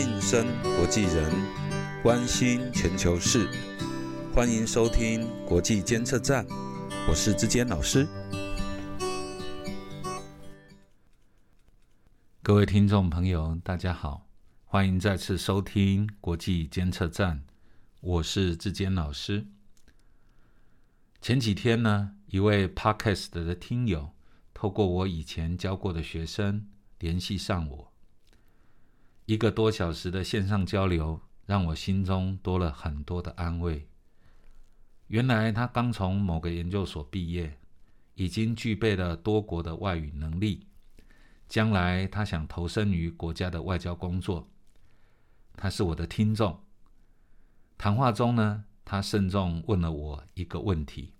晋升国际人，关心全球事，欢迎收听国际监测站，我是志坚老师。各位听众朋友，大家好，欢迎再次收听国际监测站，我是志坚老师。前几天呢，一位 Podcast 的听友透过我以前教过的学生联系上我。一个多小时的线上交流，让我心中多了很多的安慰。原来他刚从某个研究所毕业，已经具备了多国的外语能力。将来他想投身于国家的外交工作。他是我的听众。谈话中呢，他慎重问了我一个问题。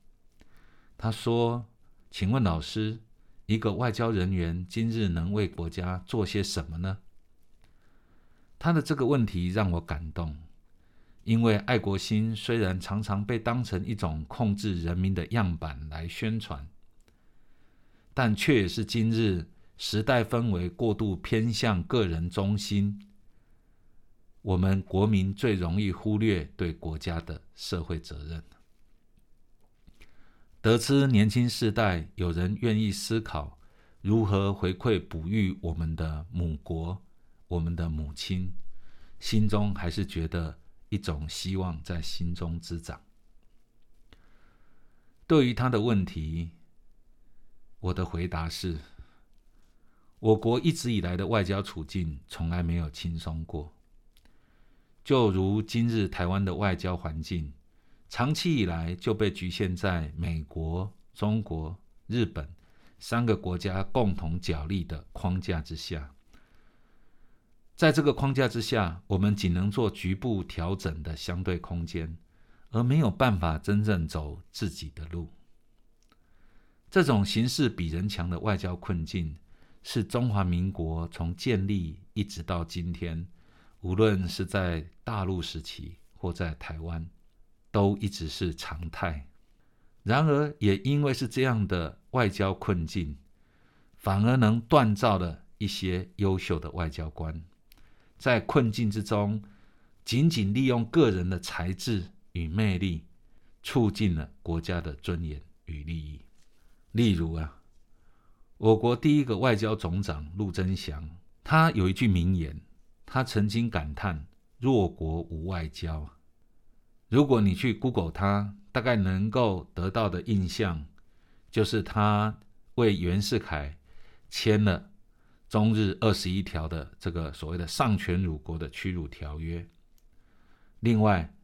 他说：“请问老师，一个外交人员今日能为国家做些什么呢？”他的这个问题让我感动，因为爱国心虽然常常被当成一种控制人民的样板来宣传，但却也是今日时代氛围过度偏向个人中心，我们国民最容易忽略对国家的社会责任。得知年轻世代有人愿意思考如何回馈哺育我们的母国。我们的母亲心中还是觉得一种希望在心中滋长。对于他的问题，我的回答是：我国一直以来的外交处境从来没有轻松过。就如今日台湾的外交环境，长期以来就被局限在美国、中国、日本三个国家共同角力的框架之下。在这个框架之下，我们仅能做局部调整的相对空间，而没有办法真正走自己的路。这种形势比人强的外交困境，是中华民国从建立一直到今天，无论是在大陆时期或在台湾，都一直是常态。然而，也因为是这样的外交困境，反而能锻造了一些优秀的外交官。在困境之中，仅仅利用个人的才智与魅力，促进了国家的尊严与利益。例如啊，我国第一个外交总长陆贞祥，他有一句名言，他曾经感叹“弱国无外交”。如果你去 Google 他，大概能够得到的印象，就是他为袁世凯签了。中日二十一条的这个所谓的丧权辱国的屈辱条约。另外，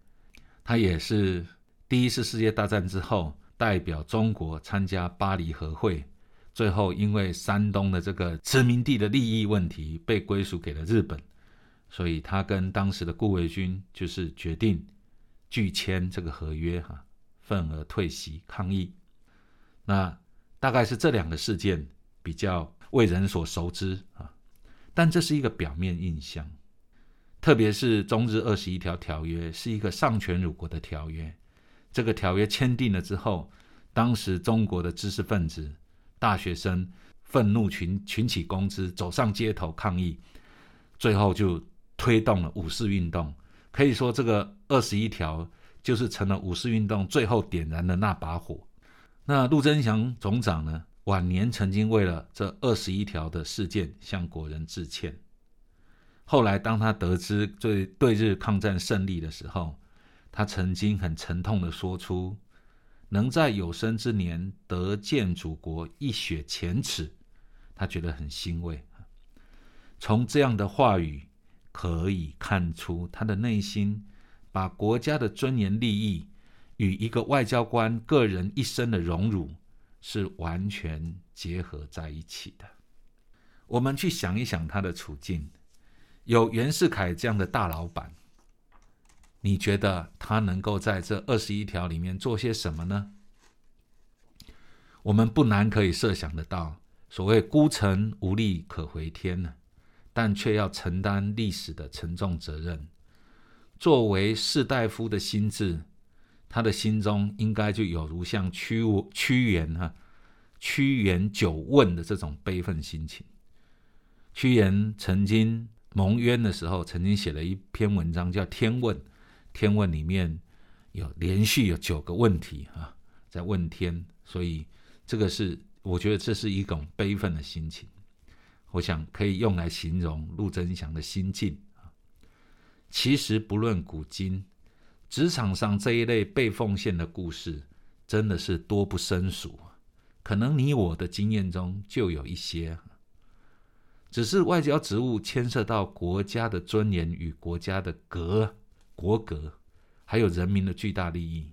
他也是第一次世界大战之后代表中国参加巴黎和会，最后因为山东的这个殖民地的利益问题被归属给了日本，所以他跟当时的顾维钧就是决定拒签这个合约，哈，愤而退席抗议。那大概是这两个事件比较。为人所熟知啊，但这是一个表面印象。特别是中日二十一条条约是一个丧权辱国的条约。这个条约签订了之后，当时中国的知识分子、大学生愤怒群群起攻之，走上街头抗议，最后就推动了五四运动。可以说，这个二十一条就是成了五四运动最后点燃的那把火。那陆贞祥总长呢？晚年曾经为了这二十一条的事件向国人致歉。后来，当他得知对对日抗战胜利的时候，他曾经很沉痛的说出：“能在有生之年得见祖国一雪前耻，他觉得很欣慰。”从这样的话语可以看出，他的内心把国家的尊严利益与一个外交官个人一生的荣辱。是完全结合在一起的。我们去想一想他的处境，有袁世凯这样的大老板，你觉得他能够在这二十一条里面做些什么呢？我们不难可以设想得到，所谓孤城无力可回天呢，但却要承担历史的沉重责任。作为士大夫的心智。他的心中应该就有如像屈屈原哈，屈原久问的这种悲愤心情。屈原曾经蒙冤的时候，曾经写了一篇文章叫《天问》，天问里面有连续有九个问题啊，在问天，所以这个是我觉得这是一种悲愤的心情，我想可以用来形容陆贞祥的心境啊。其实不论古今，职场上这一类被奉献的故事，真的是多不胜数。可能你我的经验中就有一些，只是外交职务牵涉到国家的尊严与国家的格国格，还有人民的巨大利益，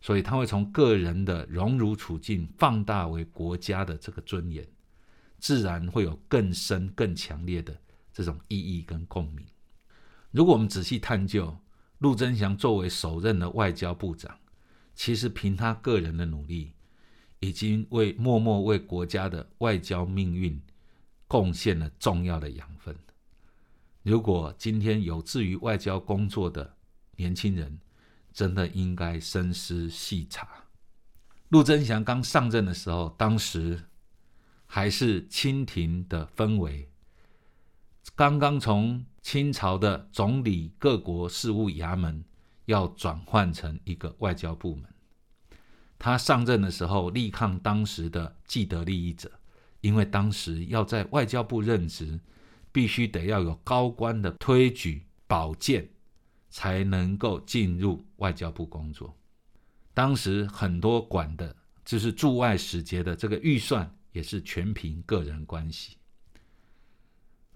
所以他会从个人的荣辱处境放大为国家的这个尊严，自然会有更深更强烈的这种意义跟共鸣。如果我们仔细探究，陆贞祥作为首任的外交部长，其实凭他个人的努力。已经为默默为国家的外交命运贡献了重要的养分。如果今天有志于外交工作的年轻人，真的应该深思细查。陆贞祥刚上任的时候，当时还是清廷的氛围，刚刚从清朝的总理各国事务衙门要转换成一个外交部门。他上任的时候，力抗当时的既得利益者，因为当时要在外交部任职，必须得要有高官的推举保荐，才能够进入外交部工作。当时很多管的就是驻外使节的这个预算，也是全凭个人关系。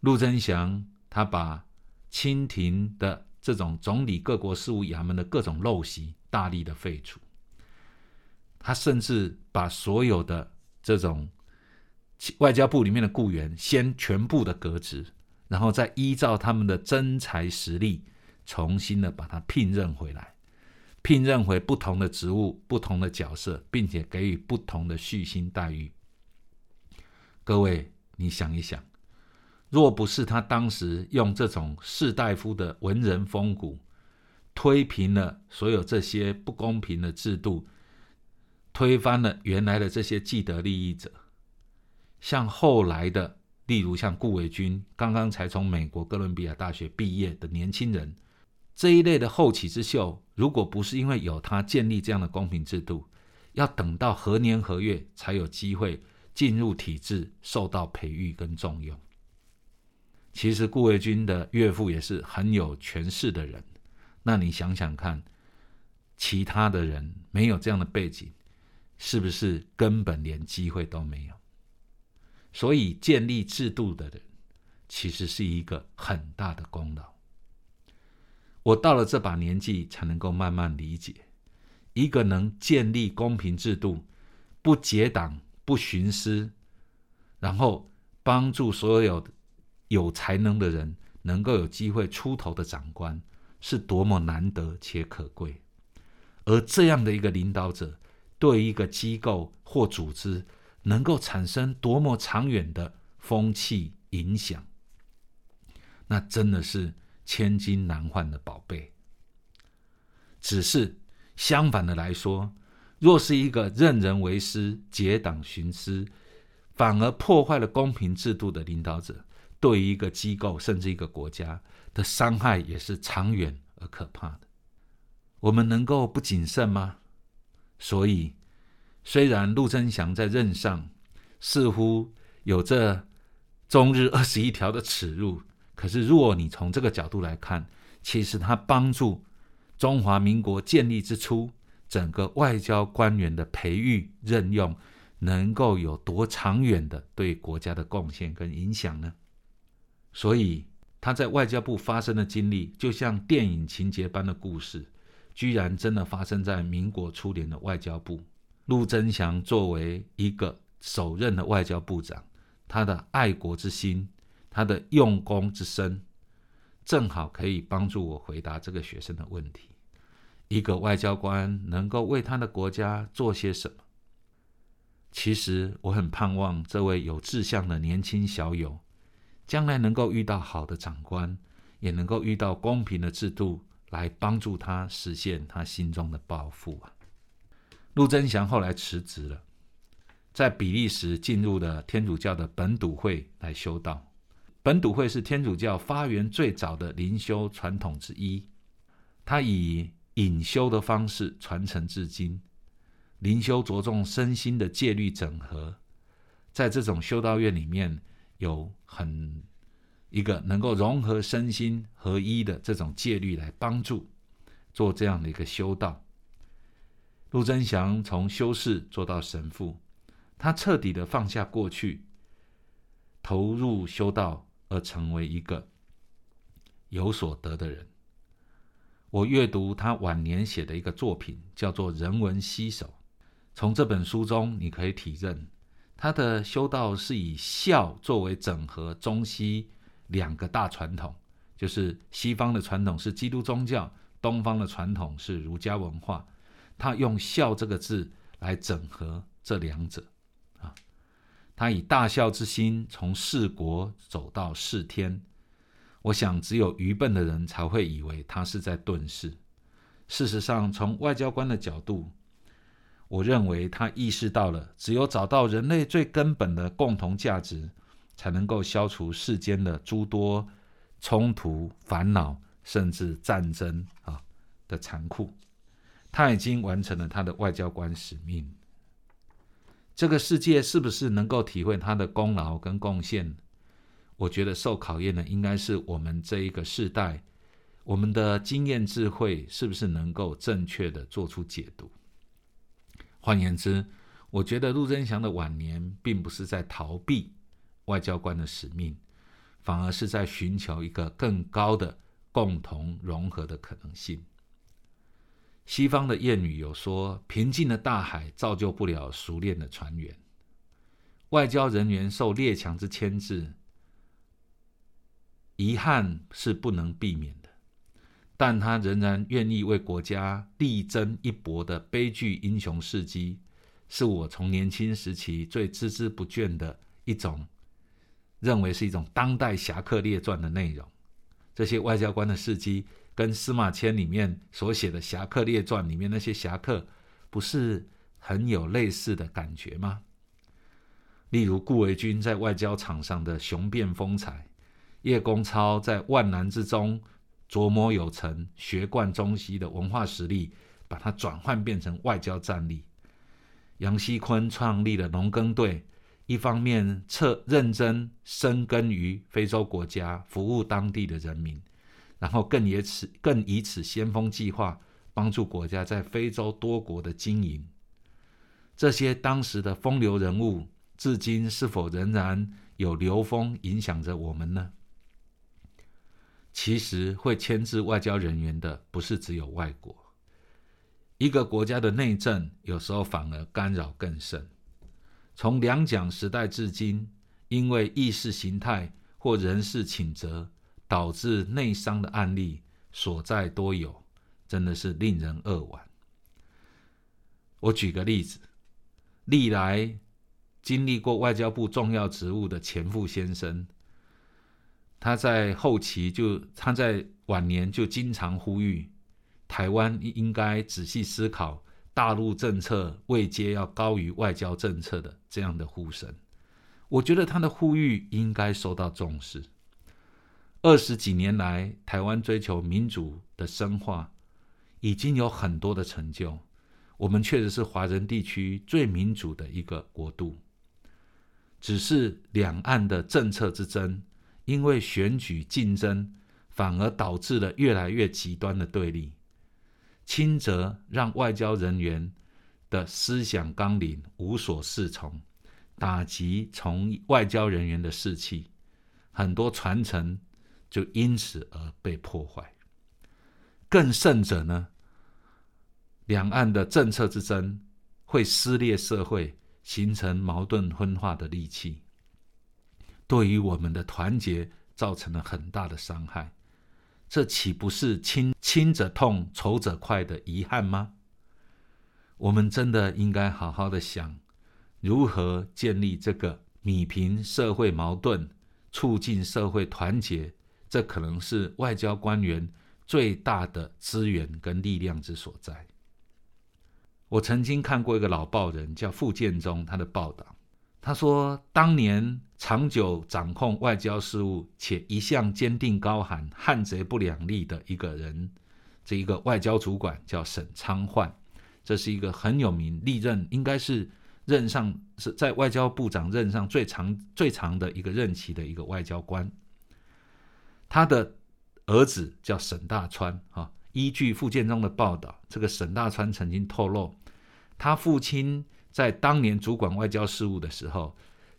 陆贞祥他把清廷的这种总理各国事务衙门的各种陋习大力的废除。他甚至把所有的这种外交部里面的雇员先全部的革职，然后再依照他们的真才实力，重新的把他聘任回来，聘任回不同的职务、不同的角色，并且给予不同的续薪待遇。各位，你想一想，若不是他当时用这种士大夫的文人风骨，推平了所有这些不公平的制度。推翻了原来的这些既得利益者，像后来的，例如像顾维钧，刚刚才从美国哥伦比亚大学毕业的年轻人，这一类的后起之秀，如果不是因为有他建立这样的公平制度，要等到何年何月才有机会进入体制，受到培育跟重用。其实顾维钧的岳父也是很有权势的人，那你想想看，其他的人没有这样的背景。是不是根本连机会都没有？所以建立制度的人，其实是一个很大的功劳。我到了这把年纪，才能够慢慢理解，一个能建立公平制度、不结党、不徇私，然后帮助所有有才能的人能够有机会出头的长官，是多么难得且可贵。而这样的一个领导者。对一个机构或组织能够产生多么长远的风气影响，那真的是千金难换的宝贝。只是相反的来说，若是一个任人为师、结党徇私，反而破坏了公平制度的领导者，对于一个机构甚至一个国家的伤害也是长远而可怕的。我们能够不谨慎吗？所以，虽然陆贞祥在任上似乎有着中日二十一条的耻辱，可是，如果你从这个角度来看，其实他帮助中华民国建立之初，整个外交官员的培育任用，能够有多长远的对国家的贡献跟影响呢？所以，他在外交部发生的经历，就像电影情节般的故事。居然真的发生在民国初年的外交部，陆贞祥作为一个首任的外交部长，他的爱国之心，他的用功之深，正好可以帮助我回答这个学生的问题：一个外交官能够为他的国家做些什么？其实我很盼望这位有志向的年轻小友，将来能够遇到好的长官，也能够遇到公平的制度。来帮助他实现他心中的抱负啊！陆贞祥后来辞职了，在比利时进入了天主教的本笃会来修道。本笃会是天主教发源最早的灵修传统之一，它以隐修的方式传承至今。灵修着重身心的戒律整合，在这种修道院里面有很一个能够融合身心合一的这种戒律来帮助做这样的一个修道。陆贞祥从修士做到神父，他彻底的放下过去，投入修道，而成为一个有所得的人。我阅读他晚年写的一个作品，叫做《人文西手》。从这本书中，你可以体认他的修道是以孝作为整合中西两个大传统，就是西方的传统是基督宗教，东方的传统是儒家文化。他用孝这个字来整合这两者啊，他以大孝之心从世国走到世天。我想，只有愚笨的人才会以为他是在遁世。事实上，从外交官的角度。我认为他意识到了，只有找到人类最根本的共同价值，才能够消除世间的诸多冲突、烦恼，甚至战争啊的残酷。他已经完成了他的外交官使命。这个世界是不是能够体会他的功劳跟贡献？我觉得受考验的应该是我们这一个世代，我们的经验智慧是不是能够正确的做出解读？换言之，我觉得陆贞祥的晚年并不是在逃避外交官的使命，反而是在寻求一个更高的共同融合的可能性。西方的谚语有说：“平静的大海造就不了熟练的船员。”外交人员受列强之牵制，遗憾是不能避免的。但他仍然愿意为国家力争一搏的悲剧英雄事迹，是我从年轻时期最孜孜不倦的一种，认为是一种当代侠客列传的内容。这些外交官的事迹，跟司马迁里面所写的侠客列传里面那些侠客，不是很有类似的感觉吗？例如顾维钧在外交场上的雄辩风采，叶公超在万难之中。琢磨有成、学贯中西的文化实力，把它转换变成外交战力。杨锡坤创立了农耕队，一方面彻认真深耕于非洲国家，服务当地的人民，然后更以此更以此先锋计划，帮助国家在非洲多国的经营。这些当时的风流人物，至今是否仍然有流风影响着我们呢？其实会牵制外交人员的，不是只有外国。一个国家的内政，有时候反而干扰更甚。从两蒋时代至今，因为意识形态或人事请责，导致内伤的案例所在多有，真的是令人扼腕。我举个例子，历来经历过外交部重要职务的钱复先生。他在后期就，他在晚年就经常呼吁，台湾应该仔细思考大陆政策位阶要高于外交政策的这样的呼声。我觉得他的呼吁应该受到重视。二十几年来，台湾追求民主的深化，已经有很多的成就。我们确实是华人地区最民主的一个国度，只是两岸的政策之争。因为选举竞争，反而导致了越来越极端的对立。轻则让外交人员的思想纲领无所适从，打击从外交人员的士气，很多传承就因此而被破坏。更甚者呢，两岸的政策之争会撕裂社会，形成矛盾分化的利器。对于我们的团结造成了很大的伤害，这岂不是亲亲者痛、仇者快的遗憾吗？我们真的应该好好的想，如何建立这个弭平社会矛盾、促进社会团结，这可能是外交官员最大的资源跟力量之所在。我曾经看过一个老报人叫傅建中，他的报道。他说，当年长久掌控外交事务且一向坚定高喊“汉贼不两立”的一个人，这一个外交主管叫沈昌焕，这是一个很有名、历任应该是任上是在外交部长任上最长最长的一个任期的一个外交官。他的儿子叫沈大川啊。依据傅建中的报道，这个沈大川曾经透露，他父亲。在当年主管外交事务的时候，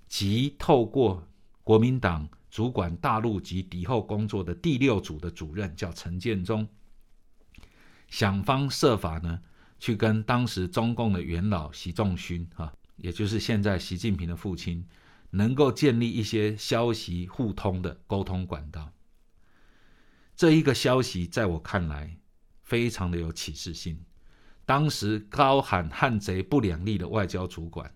即透过国民党主管大陆及敌后工作的第六组的主任叫陈建中，想方设法呢，去跟当时中共的元老习仲勋啊，也就是现在习近平的父亲，能够建立一些消息互通的沟通管道。这一个消息在我看来，非常的有启示性。当时高喊“汉贼不两立”的外交主管，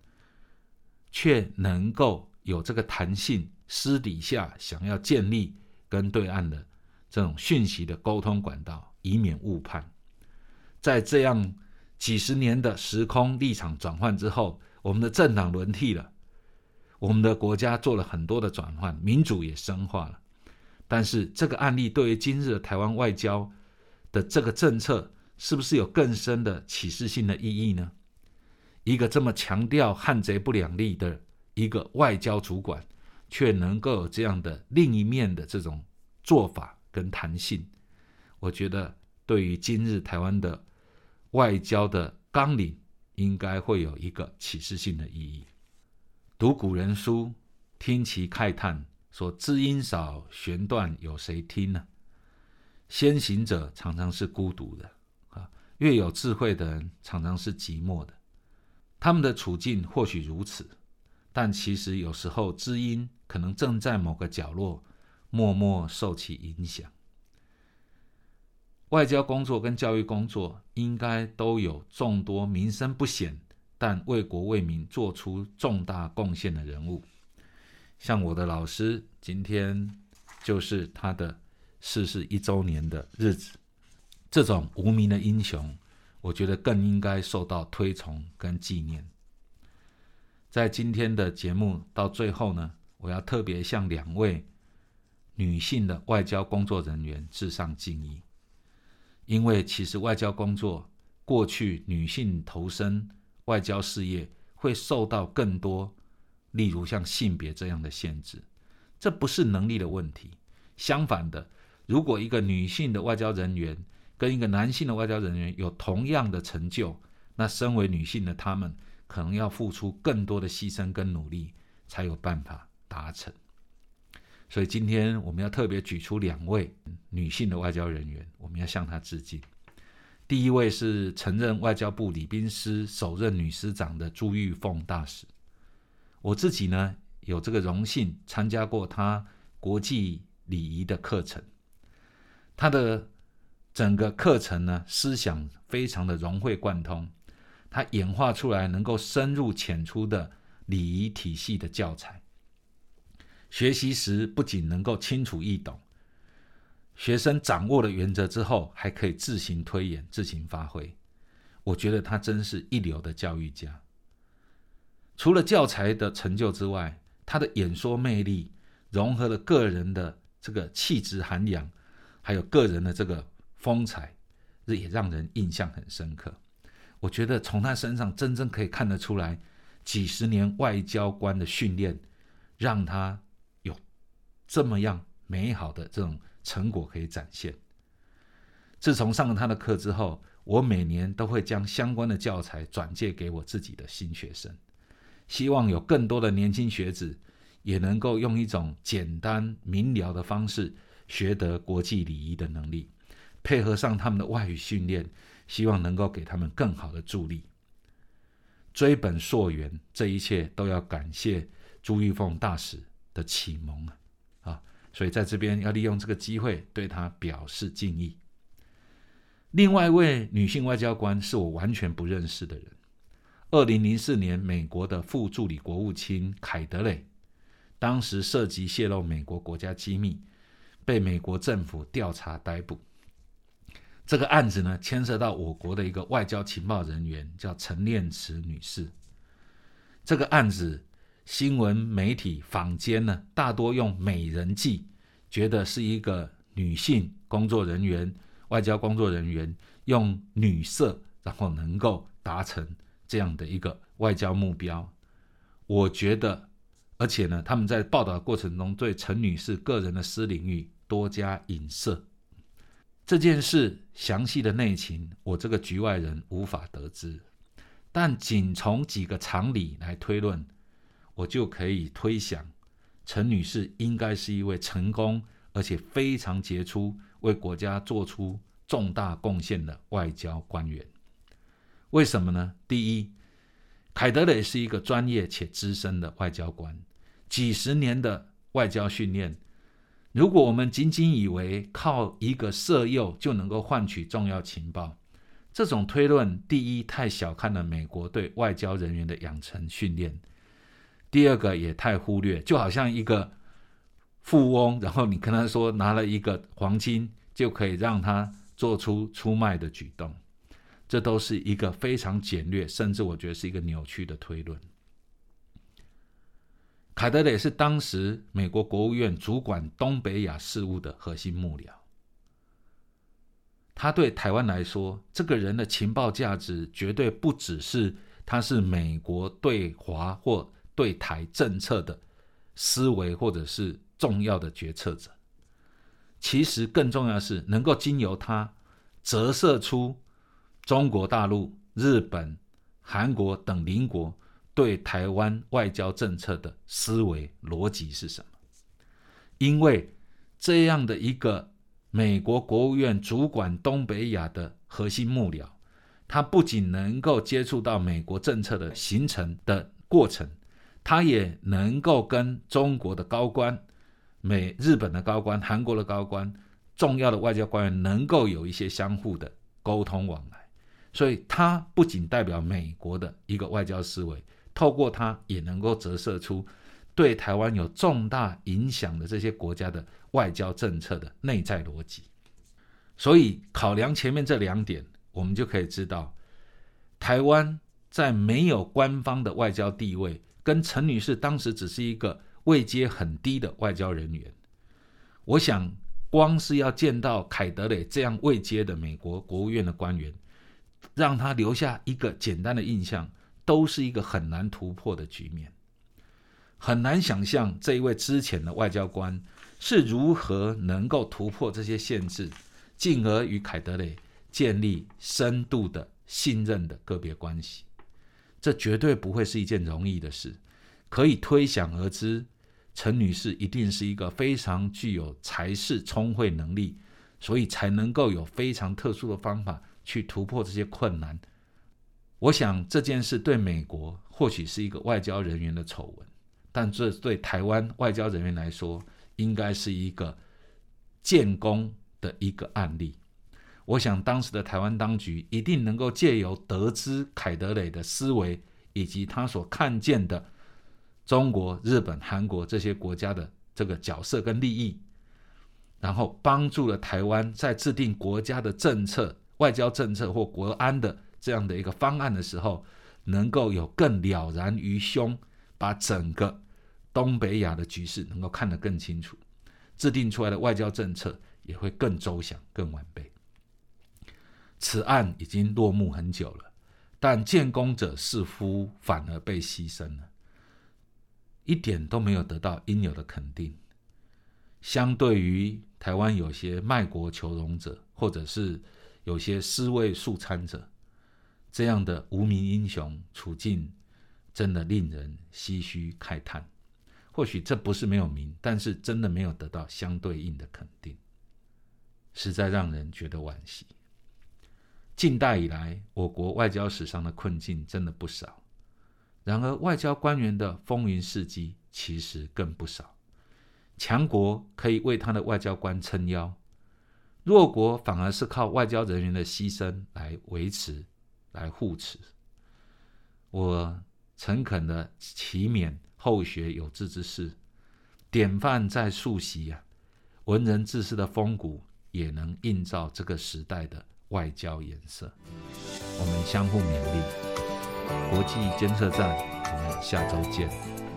却能够有这个弹性，私底下想要建立跟对岸的这种讯息的沟通管道，以免误判。在这样几十年的时空立场转换之后，我们的政党轮替了，我们的国家做了很多的转换，民主也深化了。但是这个案例对于今日的台湾外交的这个政策。是不是有更深的启示性的意义呢？一个这么强调汉贼不两立的一个外交主管，却能够有这样的另一面的这种做法跟弹性，我觉得对于今日台湾的外交的纲领，应该会有一个启示性的意义。读古人书，听其慨叹，说知音少，弦断有谁听呢？先行者常常是孤独的。越有智慧的人，常常是寂寞的。他们的处境或许如此，但其实有时候知音可能正在某个角落，默默受其影响。外交工作跟教育工作，应该都有众多名声不显，但为国为民做出重大贡献的人物。像我的老师，今天就是他的逝世一周年的日子。这种无名的英雄，我觉得更应该受到推崇跟纪念。在今天的节目到最后呢，我要特别向两位女性的外交工作人员致上敬意，因为其实外交工作过去女性投身外交事业会受到更多，例如像性别这样的限制，这不是能力的问题。相反的，如果一个女性的外交人员，跟一个男性的外交人员有同样的成就，那身为女性的她们可能要付出更多的牺牲跟努力，才有办法达成。所以今天我们要特别举出两位女性的外交人员，我们要向她致敬。第一位是曾任外交部礼宾司首任女司长的朱玉凤大使，我自己呢有这个荣幸参加过她国际礼仪的课程，她的。整个课程呢，思想非常的融会贯通，它演化出来能够深入浅出的礼仪体系的教材。学习时不仅能够清楚易懂，学生掌握了原则之后，还可以自行推演、自行发挥。我觉得他真是一流的教育家。除了教材的成就之外，他的演说魅力融合了个人的这个气质涵养，还有个人的这个。风采，这也让人印象很深刻。我觉得从他身上真正可以看得出来，几十年外交官的训练，让他有这么样美好的这种成果可以展现。自从上了他的课之后，我每年都会将相关的教材转借给我自己的新学生，希望有更多的年轻学子也能够用一种简单明了的方式学得国际礼仪的能力。配合上他们的外语训练，希望能够给他们更好的助力。追本溯源，这一切都要感谢朱玉凤大使的启蒙啊！啊，所以在这边要利用这个机会对他表示敬意。另外一位女性外交官是我完全不认识的人。二零零四年，美国的副助理国务卿凯德雷，当时涉及泄露美国国家机密，被美国政府调查逮捕。这个案子呢，牵涉到我国的一个外交情报人员，叫陈念慈女士。这个案子新闻媒体坊间呢，大多用“美人计”，觉得是一个女性工作人员、外交工作人员用女色，然后能够达成这样的一个外交目标。我觉得，而且呢，他们在报道过程中对陈女士个人的私领域多加影射。这件事详细的内情，我这个局外人无法得知。但仅从几个常理来推论，我就可以推想，陈女士应该是一位成功而且非常杰出、为国家做出重大贡献的外交官员。为什么呢？第一，凯德雷是一个专业且资深的外交官，几十年的外交训练。如果我们仅仅以为靠一个色诱就能够换取重要情报，这种推论，第一太小看了美国对外交人员的养成训练；第二个也太忽略，就好像一个富翁，然后你跟他说拿了一个黄金就可以让他做出出卖的举动，这都是一个非常简略，甚至我觉得是一个扭曲的推论。凯德雷是当时美国国务院主管东北亚事务的核心幕僚。他对台湾来说，这个人的情报价值绝对不只是他是美国对华或对台政策的思维，或者是重要的决策者。其实更重要的是，能够经由他折射出中国大陆、日本、韩国等邻国。对台湾外交政策的思维逻辑是什么？因为这样的一个美国国务院主管东北亚的核心幕僚，他不仅能够接触到美国政策的形成的过程，他也能够跟中国的高官、美日本的高官、韩国的高官、重要的外交官员能够有一些相互的沟通往来，所以他不仅代表美国的一个外交思维。透过它也能够折射出对台湾有重大影响的这些国家的外交政策的内在逻辑。所以考量前面这两点，我们就可以知道，台湾在没有官方的外交地位，跟陈女士当时只是一个位阶很低的外交人员。我想，光是要见到凯德雷这样位阶的美国国务院的官员，让他留下一个简单的印象。都是一个很难突破的局面，很难想象这一位之前的外交官是如何能够突破这些限制，进而与凯德雷建立深度的信任的个别关系。这绝对不会是一件容易的事，可以推想而知，陈女士一定是一个非常具有才识、聪慧能力，所以才能够有非常特殊的方法去突破这些困难。我想这件事对美国或许是一个外交人员的丑闻，但这对台湾外交人员来说，应该是一个建功的一个案例。我想当时的台湾当局一定能够借由得知凯德雷的思维以及他所看见的中国、日本、韩国这些国家的这个角色跟利益，然后帮助了台湾在制定国家的政策、外交政策或国安的。这样的一个方案的时候，能够有更了然于胸，把整个东北亚的局势能够看得更清楚，制定出来的外交政策也会更周详、更完备。此案已经落幕很久了，但建功者似乎反而被牺牲了，一点都没有得到应有的肯定。相对于台湾有些卖国求荣者，或者是有些尸位素餐者。这样的无名英雄处境，真的令人唏嘘慨叹。或许这不是没有名，但是真的没有得到相对应的肯定，实在让人觉得惋惜。近代以来，我国外交史上的困境真的不少，然而外交官员的风云事迹其实更不少。强国可以为他的外交官撑腰，弱国反而是靠外交人员的牺牲来维持。来护持，我诚恳的祈勉后学有志之士，典范在树习啊，文人志士的风骨也能映照这个时代的外交颜色。我们相互勉励，国际监测站，我们下周见。